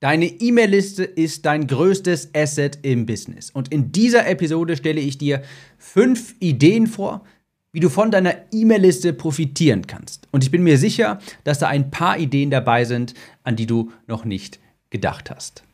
Deine E-Mail-Liste ist dein größtes Asset im Business. Und in dieser Episode stelle ich dir fünf Ideen vor, wie du von deiner E-Mail-Liste profitieren kannst. Und ich bin mir sicher, dass da ein paar Ideen dabei sind, an die du noch nicht gedacht hast.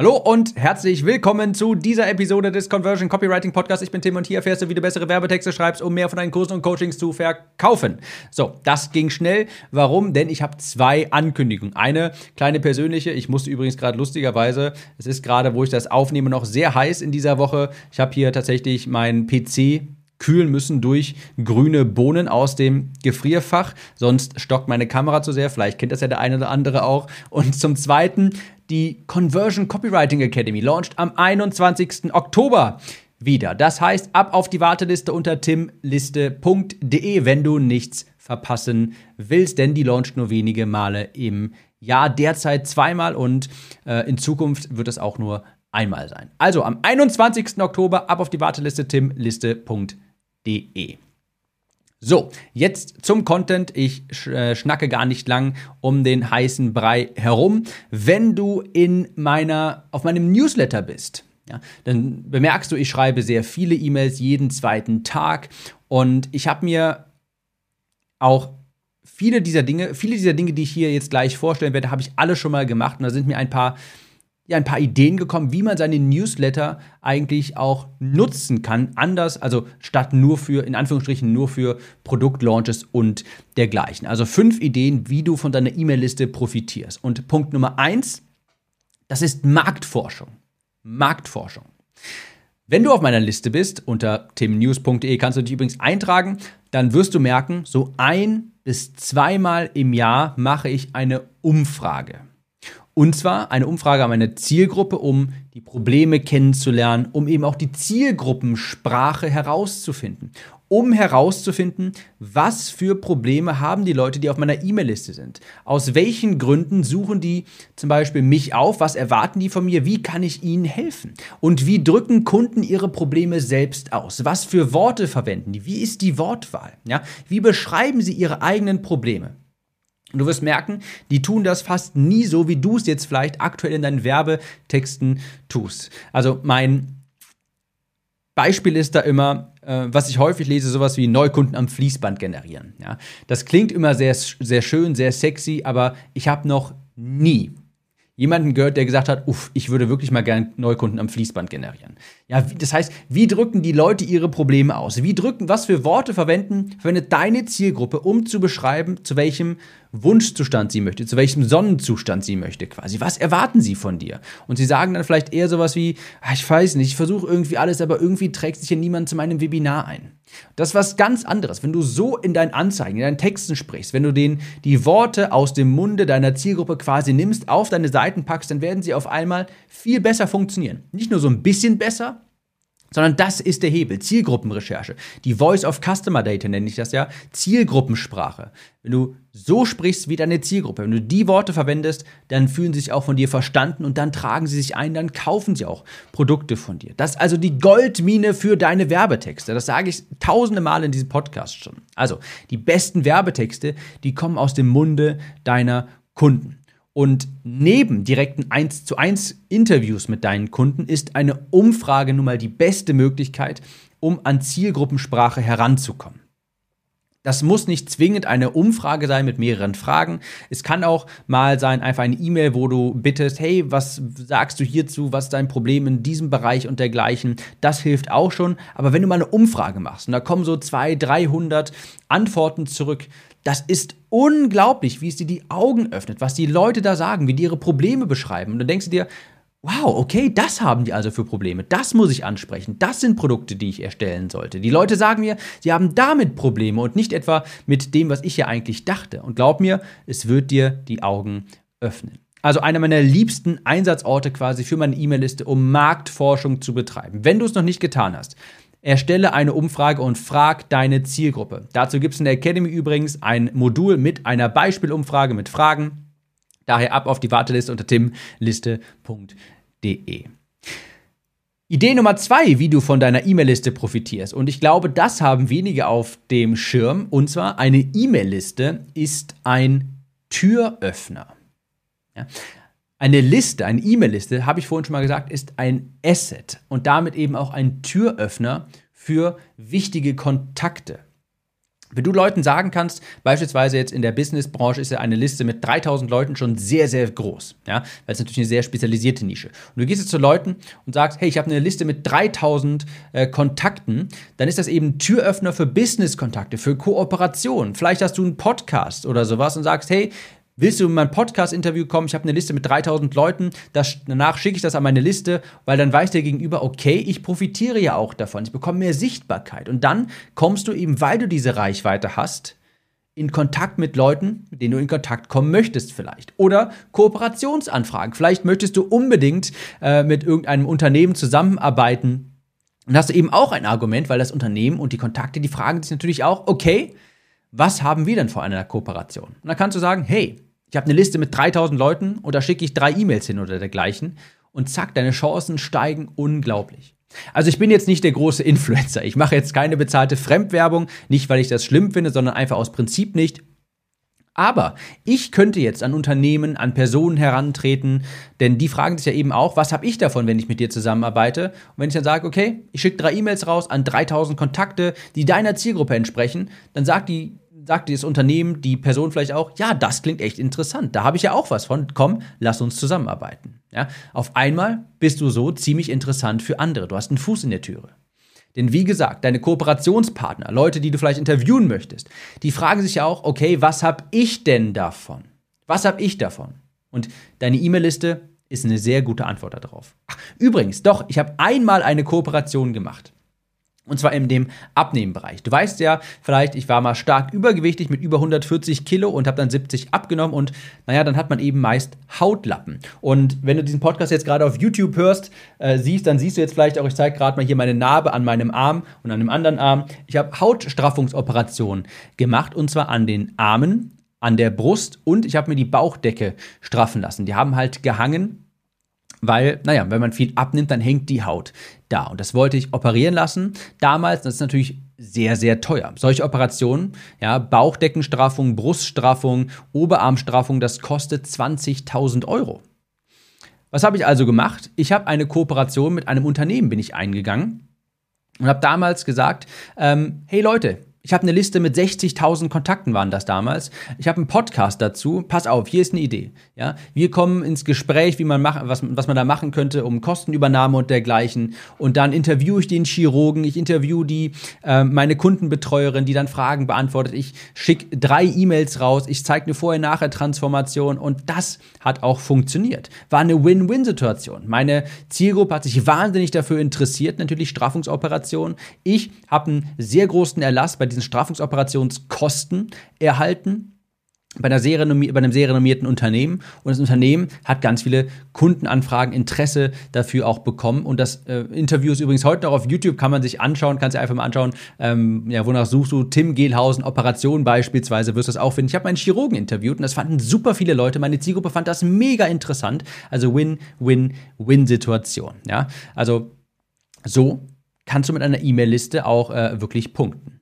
Hallo und herzlich willkommen zu dieser Episode des Conversion Copywriting Podcasts. Ich bin Tim und hier erfährst du, wie du bessere Werbetexte schreibst, um mehr von deinen Kursen und Coachings zu verkaufen. So, das ging schnell. Warum? Denn ich habe zwei Ankündigungen. Eine kleine persönliche. Ich musste übrigens gerade lustigerweise, es ist gerade, wo ich das aufnehme, noch sehr heiß in dieser Woche. Ich habe hier tatsächlich meinen PC kühlen müssen durch grüne Bohnen aus dem Gefrierfach. Sonst stockt meine Kamera zu sehr. Vielleicht kennt das ja der eine oder andere auch. Und zum Zweiten, die Conversion Copywriting Academy launcht am 21. Oktober wieder. Das heißt, ab auf die Warteliste unter timliste.de, wenn du nichts verpassen willst, denn die launcht nur wenige Male im Jahr, derzeit zweimal und äh, in Zukunft wird es auch nur einmal sein. Also am 21. Oktober ab auf die Warteliste timliste.de. So, jetzt zum Content. Ich äh, schnacke gar nicht lang um den heißen Brei herum. Wenn du in meiner, auf meinem Newsletter bist, ja, dann bemerkst du, ich schreibe sehr viele E-Mails jeden zweiten Tag und ich habe mir auch viele dieser Dinge, viele dieser Dinge, die ich hier jetzt gleich vorstellen werde, habe ich alle schon mal gemacht und da sind mir ein paar ja, ein paar Ideen gekommen, wie man seine Newsletter eigentlich auch nutzen kann. Anders, also statt nur für, in Anführungsstrichen, nur für Produktlaunches und dergleichen. Also fünf Ideen, wie du von deiner E-Mail-Liste profitierst. Und Punkt Nummer eins, das ist Marktforschung. Marktforschung. Wenn du auf meiner Liste bist, unter timnews.de kannst du dich übrigens eintragen, dann wirst du merken, so ein bis zweimal im Jahr mache ich eine Umfrage. Und zwar eine Umfrage an meine Zielgruppe, um die Probleme kennenzulernen, um eben auch die Zielgruppensprache herauszufinden, um herauszufinden, was für Probleme haben die Leute, die auf meiner E-Mail-Liste sind. Aus welchen Gründen suchen die zum Beispiel mich auf? Was erwarten die von mir? Wie kann ich ihnen helfen? Und wie drücken Kunden ihre Probleme selbst aus? Was für Worte verwenden die? Wie ist die Wortwahl? Ja? Wie beschreiben sie ihre eigenen Probleme? Und du wirst merken, die tun das fast nie so, wie du es jetzt vielleicht aktuell in deinen Werbetexten tust. Also mein Beispiel ist da immer, äh, was ich häufig lese, sowas wie Neukunden am Fließband generieren. Ja? Das klingt immer sehr, sehr schön, sehr sexy, aber ich habe noch nie jemanden gehört, der gesagt hat, uff, ich würde wirklich mal gerne Neukunden am Fließband generieren. Ja, das heißt, wie drücken die Leute ihre Probleme aus? Wie drücken, was für Worte verwenden, verwendet deine Zielgruppe, um zu beschreiben, zu welchem Wunschzustand sie möchte, zu welchem Sonnenzustand sie möchte quasi. Was erwarten sie von dir? Und sie sagen dann vielleicht eher sowas wie, ah, ich weiß nicht, ich versuche irgendwie alles, aber irgendwie trägt sich hier niemand zu meinem Webinar ein. Das ist was ganz anderes. Wenn du so in deinen Anzeigen, in deinen Texten sprichst, wenn du den, die Worte aus dem Munde deiner Zielgruppe quasi nimmst, auf deine Seiten packst, dann werden sie auf einmal viel besser funktionieren. Nicht nur so ein bisschen besser, sondern das ist der Hebel. Zielgruppenrecherche. Die Voice of Customer Data nenne ich das ja. Zielgruppensprache. Wenn du so sprichst wie deine Zielgruppe, wenn du die Worte verwendest, dann fühlen sie sich auch von dir verstanden und dann tragen sie sich ein, dann kaufen sie auch Produkte von dir. Das ist also die Goldmine für deine Werbetexte. Das sage ich tausende Mal in diesem Podcast schon. Also, die besten Werbetexte, die kommen aus dem Munde deiner Kunden. Und neben direkten 1 zu 1 Interviews mit deinen Kunden ist eine Umfrage nun mal die beste Möglichkeit, um an Zielgruppensprache heranzukommen. Das muss nicht zwingend eine Umfrage sein mit mehreren Fragen. Es kann auch mal sein, einfach eine E-Mail, wo du bittest, hey, was sagst du hierzu, was ist dein Problem in diesem Bereich und dergleichen. Das hilft auch schon. Aber wenn du mal eine Umfrage machst und da kommen so 200, 300 Antworten zurück, das ist unglaublich, wie es dir die Augen öffnet, was die Leute da sagen, wie die ihre Probleme beschreiben. Und dann denkst du dir, wow, okay, das haben die also für Probleme. Das muss ich ansprechen. Das sind Produkte, die ich erstellen sollte. Die Leute sagen mir, sie haben damit Probleme und nicht etwa mit dem, was ich ja eigentlich dachte. Und glaub mir, es wird dir die Augen öffnen. Also einer meiner liebsten Einsatzorte quasi für meine E-Mail-Liste, um Marktforschung zu betreiben. Wenn du es noch nicht getan hast, Erstelle eine Umfrage und frag deine Zielgruppe. Dazu gibt es in der Academy übrigens ein Modul mit einer Beispielumfrage mit Fragen. Daher ab auf die Warteliste unter timliste.de. Idee Nummer zwei, wie du von deiner E-Mail-Liste profitierst. Und ich glaube, das haben wenige auf dem Schirm. Und zwar eine E-Mail-Liste ist ein Türöffner. Ja? Eine Liste, eine E-Mail-Liste, habe ich vorhin schon mal gesagt, ist ein Asset und damit eben auch ein Türöffner für wichtige Kontakte. Wenn du Leuten sagen kannst, beispielsweise jetzt in der Businessbranche ist ja eine Liste mit 3000 Leuten schon sehr, sehr groß, ja, weil es natürlich eine sehr spezialisierte Nische. Und du gehst jetzt zu Leuten und sagst, hey, ich habe eine Liste mit 3000 äh, Kontakten, dann ist das eben Türöffner für Businesskontakte, für Kooperation. Vielleicht hast du einen Podcast oder sowas und sagst, hey, Willst du in mein Podcast-Interview kommen? Ich habe eine Liste mit 3000 Leuten. Das, danach schicke ich das an meine Liste, weil dann weiß der Gegenüber, okay, ich profitiere ja auch davon. Ich bekomme mehr Sichtbarkeit. Und dann kommst du eben, weil du diese Reichweite hast, in Kontakt mit Leuten, mit denen du in Kontakt kommen möchtest vielleicht. Oder Kooperationsanfragen. Vielleicht möchtest du unbedingt äh, mit irgendeinem Unternehmen zusammenarbeiten. Und hast du eben auch ein Argument, weil das Unternehmen und die Kontakte, die fragen sich natürlich auch, okay, was haben wir denn vor einer Kooperation? Und dann kannst du sagen, hey, ich habe eine Liste mit 3000 Leuten und da schicke ich drei E-Mails hin oder dergleichen. Und zack, deine Chancen steigen unglaublich. Also ich bin jetzt nicht der große Influencer. Ich mache jetzt keine bezahlte Fremdwerbung, nicht weil ich das schlimm finde, sondern einfach aus Prinzip nicht. Aber ich könnte jetzt an Unternehmen, an Personen herantreten, denn die fragen sich ja eben auch, was habe ich davon, wenn ich mit dir zusammenarbeite? Und wenn ich dann sage, okay, ich schicke drei E-Mails raus an 3000 Kontakte, die deiner Zielgruppe entsprechen, dann sagt die sagt dieses Unternehmen, die Person vielleicht auch, ja, das klingt echt interessant, da habe ich ja auch was von, komm, lass uns zusammenarbeiten. Ja? Auf einmal bist du so ziemlich interessant für andere, du hast einen Fuß in der Türe. Denn wie gesagt, deine Kooperationspartner, Leute, die du vielleicht interviewen möchtest, die fragen sich ja auch, okay, was habe ich denn davon? Was habe ich davon? Und deine E-Mail-Liste ist eine sehr gute Antwort darauf. Ach, übrigens, doch, ich habe einmal eine Kooperation gemacht. Und zwar in dem Abnehmenbereich. Du weißt ja vielleicht, ich war mal stark übergewichtig mit über 140 Kilo und habe dann 70 abgenommen und naja, dann hat man eben meist Hautlappen. Und wenn du diesen Podcast jetzt gerade auf YouTube hörst, äh, siehst, dann siehst du jetzt vielleicht auch, ich zeige gerade mal hier meine Narbe an meinem Arm und an dem anderen Arm. Ich habe Hautstraffungsoperationen gemacht und zwar an den Armen, an der Brust und ich habe mir die Bauchdecke straffen lassen. Die haben halt gehangen weil, naja, wenn man viel abnimmt, dann hängt die Haut da. Und das wollte ich operieren lassen. Damals, das ist natürlich sehr, sehr teuer. Solche Operationen, ja, Bauchdeckenstraffung, Bruststraffung, Oberarmstraffung, das kostet 20.000 Euro. Was habe ich also gemacht? Ich habe eine Kooperation mit einem Unternehmen bin ich eingegangen und habe damals gesagt, ähm, hey Leute, ich habe eine Liste mit 60.000 Kontakten waren das damals. Ich habe einen Podcast dazu. Pass auf, hier ist eine Idee. Ja, wir kommen ins Gespräch, wie man machen, was, was man da machen könnte, um Kostenübernahme und dergleichen. Und dann interviewe ich den Chirurgen, ich interviewe die äh, meine Kundenbetreuerin, die dann Fragen beantwortet. Ich schicke drei E-Mails raus. Ich zeige eine Vorher-Nachher-Transformation und das hat auch funktioniert. War eine Win-Win-Situation. Meine Zielgruppe hat sich wahnsinnig dafür interessiert, natürlich Straffungsoperationen. Ich habe einen sehr großen Erlass bei diesen Strafungsoperationskosten erhalten bei, einer sehr bei einem sehr renommierten Unternehmen. Und das Unternehmen hat ganz viele Kundenanfragen, Interesse dafür auch bekommen. Und das äh, Interview ist übrigens heute noch auf YouTube, kann man sich anschauen, kannst du einfach mal anschauen, ähm, ja, wonach suchst du, Tim Gehlhausen, Operation beispielsweise, wirst du das auch finden. Ich habe meinen Chirurgen interviewt und das fanden super viele Leute, meine Zielgruppe fand das mega interessant, also Win-Win-Win-Situation, ja, also so kannst du mit einer E-Mail-Liste auch äh, wirklich punkten.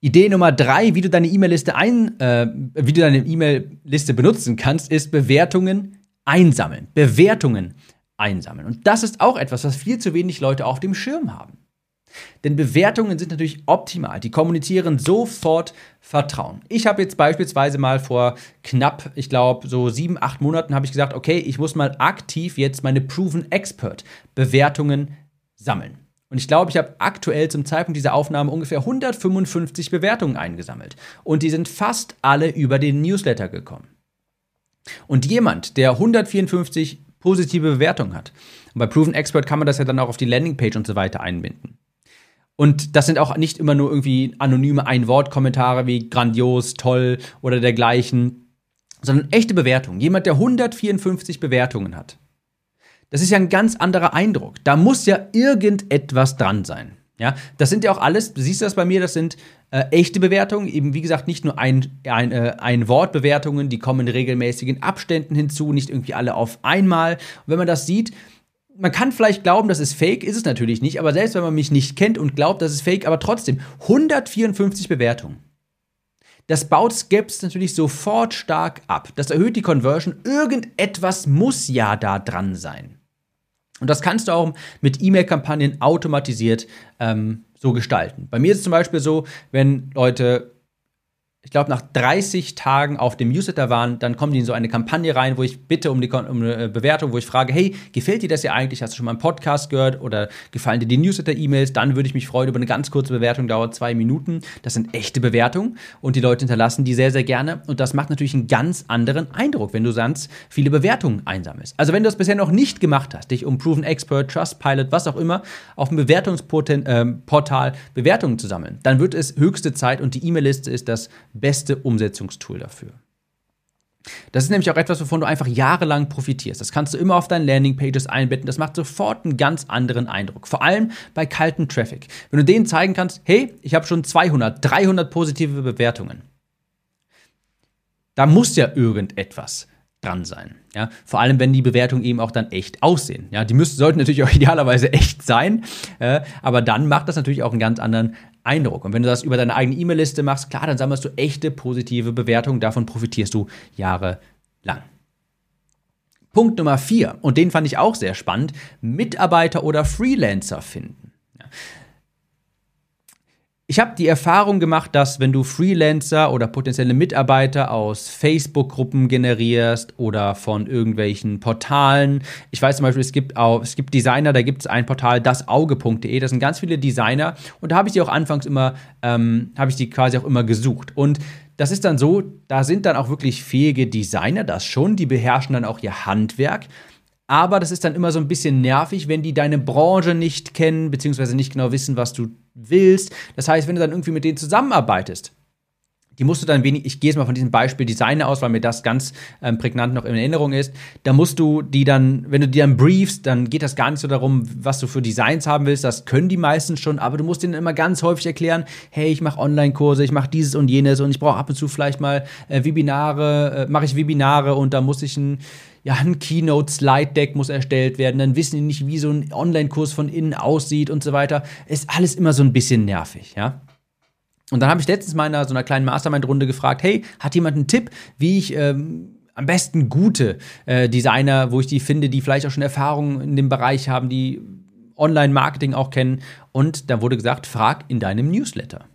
Idee Nummer drei, wie du deine E-Mail-Liste ein, äh, wie du deine E-Mail-Liste benutzen kannst, ist Bewertungen einsammeln. Bewertungen einsammeln. Und das ist auch etwas, was viel zu wenig Leute auf dem Schirm haben. Denn Bewertungen sind natürlich optimal. Die kommunizieren sofort Vertrauen. Ich habe jetzt beispielsweise mal vor knapp, ich glaube, so sieben, acht Monaten habe ich gesagt, okay, ich muss mal aktiv jetzt meine Proven Expert Bewertungen sammeln. Und ich glaube, ich habe aktuell zum Zeitpunkt dieser Aufnahme ungefähr 155 Bewertungen eingesammelt. Und die sind fast alle über den Newsletter gekommen. Und jemand, der 154 positive Bewertungen hat, und bei Proven Expert kann man das ja dann auch auf die Landingpage und so weiter einbinden. Und das sind auch nicht immer nur irgendwie anonyme Ein-Wort-Kommentare wie grandios, toll oder dergleichen, sondern echte Bewertungen. Jemand, der 154 Bewertungen hat das ist ja ein ganz anderer Eindruck. Da muss ja irgendetwas dran sein. Ja, das sind ja auch alles, du siehst das bei mir, das sind äh, echte Bewertungen, eben wie gesagt nicht nur ein, ein, äh, ein Wortbewertungen, die kommen in regelmäßigen Abständen hinzu, nicht irgendwie alle auf einmal. Und wenn man das sieht, man kann vielleicht glauben, das ist fake, ist es natürlich nicht, aber selbst wenn man mich nicht kennt und glaubt, das ist fake, aber trotzdem 154 Bewertungen. Das baut Skips natürlich sofort stark ab. Das erhöht die Conversion. Irgendetwas muss ja da dran sein. Und das kannst du auch mit E-Mail-Kampagnen automatisiert ähm, so gestalten. Bei mir ist es zum Beispiel so, wenn Leute ich glaube, nach 30 Tagen auf dem Newsletter waren, dann kommen die in so eine Kampagne rein, wo ich bitte um, die, um eine Bewertung, wo ich frage, hey, gefällt dir das ja eigentlich? Hast du schon mal einen Podcast gehört oder gefallen dir die Newsletter-E-Mails? Dann würde ich mich freuen über eine ganz kurze Bewertung, dauert zwei Minuten. Das sind echte Bewertungen und die Leute hinterlassen die sehr, sehr gerne. Und das macht natürlich einen ganz anderen Eindruck, wenn du sonst viele Bewertungen einsammelst. Also wenn du das bisher noch nicht gemacht hast, dich um Proven Expert, Trustpilot, was auch immer, auf dem Bewertungsportal äh, Bewertungen zu sammeln, dann wird es höchste Zeit und die E-Mail-Liste ist das beste Umsetzungstool dafür. Das ist nämlich auch etwas, wovon du einfach jahrelang profitierst. Das kannst du immer auf deinen Landingpages einbetten. Das macht sofort einen ganz anderen Eindruck. Vor allem bei kaltem Traffic. Wenn du denen zeigen kannst, hey, ich habe schon 200, 300 positive Bewertungen. Da muss ja irgendetwas dran sein. Ja, vor allem, wenn die Bewertungen eben auch dann echt aussehen. Ja, die müssen, sollten natürlich auch idealerweise echt sein, äh, aber dann macht das natürlich auch einen ganz anderen Eindruck. Und wenn du das über deine eigene E-Mail-Liste machst, klar, dann sammelst du echte positive Bewertungen. Davon profitierst du jahrelang. Punkt Nummer vier, und den fand ich auch sehr spannend, Mitarbeiter oder Freelancer finden. Ja. Ich habe die Erfahrung gemacht, dass wenn du Freelancer oder potenzielle Mitarbeiter aus Facebook-Gruppen generierst oder von irgendwelchen Portalen, ich weiß zum Beispiel, es gibt auch, es gibt Designer, da gibt es ein Portal, dasauge.de, das sind ganz viele Designer und da habe ich die auch anfangs immer, ähm, habe ich die quasi auch immer gesucht. Und das ist dann so, da sind dann auch wirklich fähige Designer, das schon, die beherrschen dann auch ihr Handwerk. Aber das ist dann immer so ein bisschen nervig, wenn die deine Branche nicht kennen, beziehungsweise nicht genau wissen, was du willst. Das heißt, wenn du dann irgendwie mit denen zusammenarbeitest, die musst du dann wenig, ich gehe jetzt mal von diesem Beispiel Designer aus, weil mir das ganz ähm, prägnant noch in Erinnerung ist. Da musst du die dann, wenn du die dann briefst, dann geht das gar nicht so darum, was du für Designs haben willst. Das können die meisten schon, aber du musst denen immer ganz häufig erklären, hey, ich mache Online-Kurse, ich mache dieses und jenes und ich brauche ab und zu vielleicht mal äh, Webinare, äh, mache ich Webinare und da muss ich ein ja, ein Keynote-Slide-Deck muss erstellt werden, dann wissen die nicht, wie so ein Online-Kurs von innen aussieht und so weiter. Ist alles immer so ein bisschen nervig, ja. Und dann habe ich letztens mal in so einer kleinen Mastermind-Runde gefragt, hey, hat jemand einen Tipp, wie ich ähm, am besten gute äh, Designer, wo ich die finde, die vielleicht auch schon Erfahrung in dem Bereich haben, die Online-Marketing auch kennen. Und da wurde gesagt, frag in deinem Newsletter.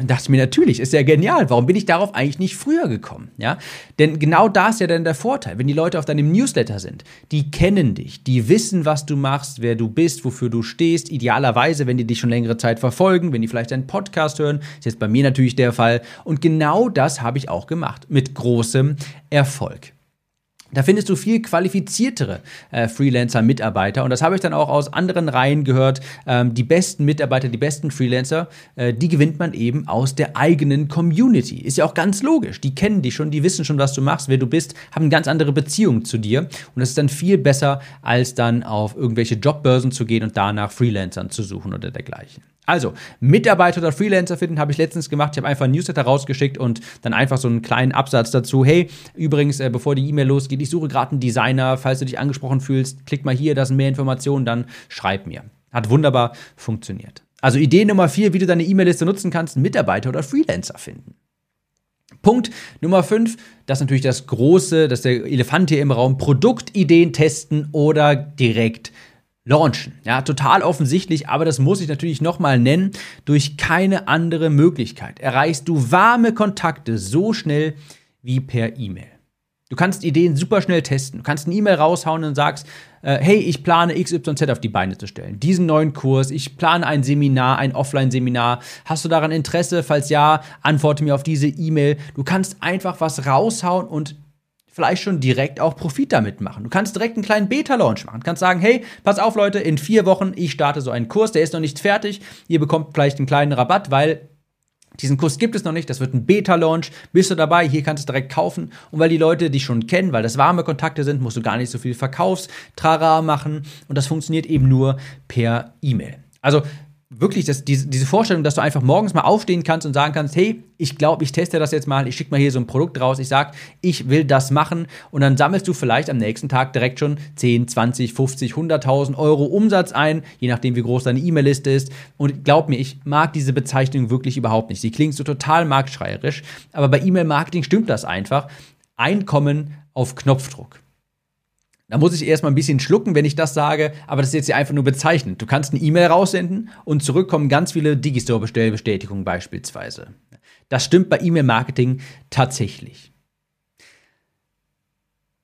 Und dachte ich mir, natürlich, ist ja genial. Warum bin ich darauf eigentlich nicht früher gekommen? Ja? Denn genau da ist ja dann der Vorteil. Wenn die Leute auf deinem Newsletter sind, die kennen dich, die wissen, was du machst, wer du bist, wofür du stehst. Idealerweise, wenn die dich schon längere Zeit verfolgen, wenn die vielleicht einen Podcast hören, ist jetzt bei mir natürlich der Fall. Und genau das habe ich auch gemacht. Mit großem Erfolg. Da findest du viel qualifiziertere äh, Freelancer-Mitarbeiter und das habe ich dann auch aus anderen Reihen gehört. Ähm, die besten Mitarbeiter, die besten Freelancer, äh, die gewinnt man eben aus der eigenen Community. Ist ja auch ganz logisch. Die kennen dich schon, die wissen schon, was du machst, wer du bist, haben ganz andere Beziehung zu dir und das ist dann viel besser, als dann auf irgendwelche Jobbörsen zu gehen und danach Freelancern zu suchen oder dergleichen. Also, Mitarbeiter oder Freelancer finden, habe ich letztens gemacht. Ich habe einfach ein Newsletter rausgeschickt und dann einfach so einen kleinen Absatz dazu. Hey, übrigens, äh, bevor die E-Mail losgeht, ich suche gerade einen Designer. Falls du dich angesprochen fühlst, klick mal hier, da sind mehr Informationen, dann schreib mir. Hat wunderbar funktioniert. Also Idee Nummer vier, wie du deine E-Mail-Liste nutzen kannst, Mitarbeiter oder Freelancer finden. Punkt Nummer 5, das ist natürlich das große, das ist der Elefant hier im Raum, Produktideen testen oder direkt launchen. Ja, total offensichtlich, aber das muss ich natürlich nochmal nennen. Durch keine andere Möglichkeit erreichst du warme Kontakte so schnell wie per E-Mail. Du kannst Ideen super schnell testen. Du kannst eine E-Mail raushauen und sagst, äh, hey, ich plane XYZ auf die Beine zu stellen. Diesen neuen Kurs, ich plane ein Seminar, ein Offline-Seminar. Hast du daran Interesse? Falls ja, antworte mir auf diese E-Mail. Du kannst einfach was raushauen und vielleicht schon direkt auch Profit damit machen. Du kannst direkt einen kleinen Beta-Launch machen. Du kannst sagen, hey, pass auf Leute, in vier Wochen, ich starte so einen Kurs, der ist noch nicht fertig. Ihr bekommt vielleicht einen kleinen Rabatt, weil diesen Kurs gibt es noch nicht, das wird ein Beta-Launch. Bist du dabei? Hier kannst du es direkt kaufen. Und weil die Leute dich schon kennen, weil das warme Kontakte sind, musst du gar nicht so viel Verkaufstrara machen. Und das funktioniert eben nur per E-Mail. Also wirklich das, diese, diese Vorstellung, dass du einfach morgens mal aufstehen kannst und sagen kannst, hey, ich glaube, ich teste das jetzt mal, ich schicke mal hier so ein Produkt raus, ich sage, ich will das machen und dann sammelst du vielleicht am nächsten Tag direkt schon 10, 20, 50, 100.000 Euro Umsatz ein, je nachdem, wie groß deine E-Mail-Liste ist. Und glaub mir, ich mag diese Bezeichnung wirklich überhaupt nicht. Sie klingt so total marktschreierisch, aber bei E-Mail-Marketing stimmt das einfach. Einkommen auf Knopfdruck. Da muss ich erstmal ein bisschen schlucken, wenn ich das sage, aber das ist jetzt ja einfach nur bezeichnend. Du kannst eine E-Mail raussenden und zurückkommen ganz viele Digistore-Bestellbestätigungen beispielsweise. Das stimmt bei E-Mail-Marketing tatsächlich.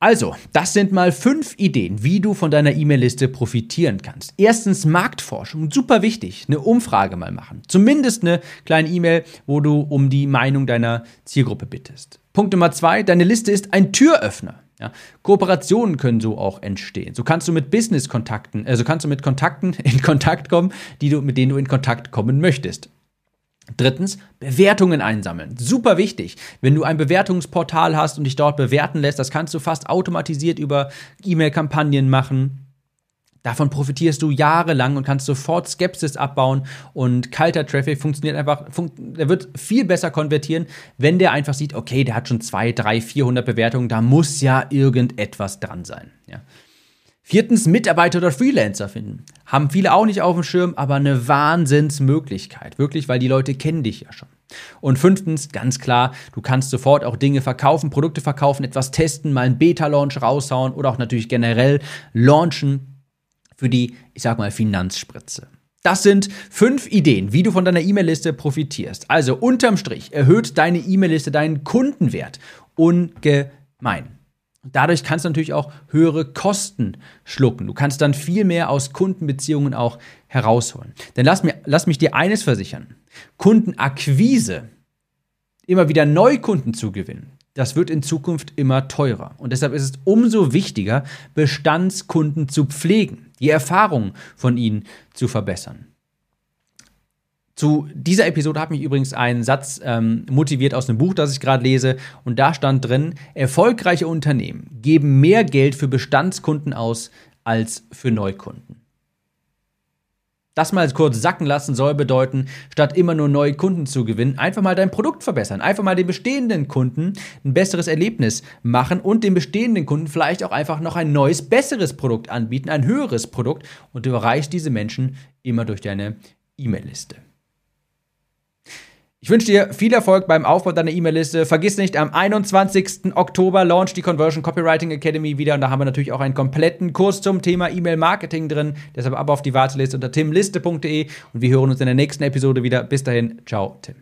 Also, das sind mal fünf Ideen, wie du von deiner E-Mail-Liste profitieren kannst. Erstens Marktforschung, super wichtig, eine Umfrage mal machen. Zumindest eine kleine E-Mail, wo du um die Meinung deiner Zielgruppe bittest. Punkt Nummer zwei, deine Liste ist ein Türöffner. Ja, Kooperationen können so auch entstehen. So kannst du mit Business-Kontakten, also kannst du mit Kontakten in Kontakt kommen, die du, mit denen du in Kontakt kommen möchtest. Drittens, Bewertungen einsammeln. Super wichtig. Wenn du ein Bewertungsportal hast und dich dort bewerten lässt, das kannst du fast automatisiert über E-Mail-Kampagnen machen. Davon profitierst du jahrelang und kannst sofort Skepsis abbauen und kalter Traffic funktioniert einfach, fun der wird viel besser konvertieren, wenn der einfach sieht, okay, der hat schon zwei, drei, 400 Bewertungen, da muss ja irgendetwas dran sein. Ja. Viertens, Mitarbeiter oder Freelancer finden. Haben viele auch nicht auf dem Schirm, aber eine Wahnsinnsmöglichkeit. Wirklich, weil die Leute kennen dich ja schon. Und fünftens, ganz klar, du kannst sofort auch Dinge verkaufen, Produkte verkaufen, etwas testen, mal einen Beta-Launch raushauen oder auch natürlich generell launchen für die, ich sag mal, Finanzspritze. Das sind fünf Ideen, wie du von deiner E-Mail-Liste profitierst. Also unterm Strich erhöht deine E-Mail-Liste deinen Kundenwert ungemein. Dadurch kannst du natürlich auch höhere Kosten schlucken. Du kannst dann viel mehr aus Kundenbeziehungen auch herausholen. Denn lass, mir, lass mich dir eines versichern. Kundenakquise, immer wieder Neukunden zu gewinnen, das wird in Zukunft immer teurer. Und deshalb ist es umso wichtiger, Bestandskunden zu pflegen, die Erfahrung von ihnen zu verbessern. Zu dieser Episode hat mich übrigens ein Satz ähm, motiviert aus einem Buch, das ich gerade lese. Und da stand drin, erfolgreiche Unternehmen geben mehr Geld für Bestandskunden aus als für Neukunden. Das mal kurz sacken lassen soll bedeuten, statt immer nur neue Kunden zu gewinnen, einfach mal dein Produkt verbessern. Einfach mal den bestehenden Kunden ein besseres Erlebnis machen und den bestehenden Kunden vielleicht auch einfach noch ein neues, besseres Produkt anbieten, ein höheres Produkt und du erreichst diese Menschen immer durch deine E-Mail-Liste. Ich wünsche dir viel Erfolg beim Aufbau deiner E-Mail-Liste. Vergiss nicht, am 21. Oktober launcht die Conversion Copywriting Academy wieder und da haben wir natürlich auch einen kompletten Kurs zum Thema E-Mail-Marketing drin. Deshalb ab auf die Warteliste unter timliste.de und wir hören uns in der nächsten Episode wieder. Bis dahin, ciao, Tim.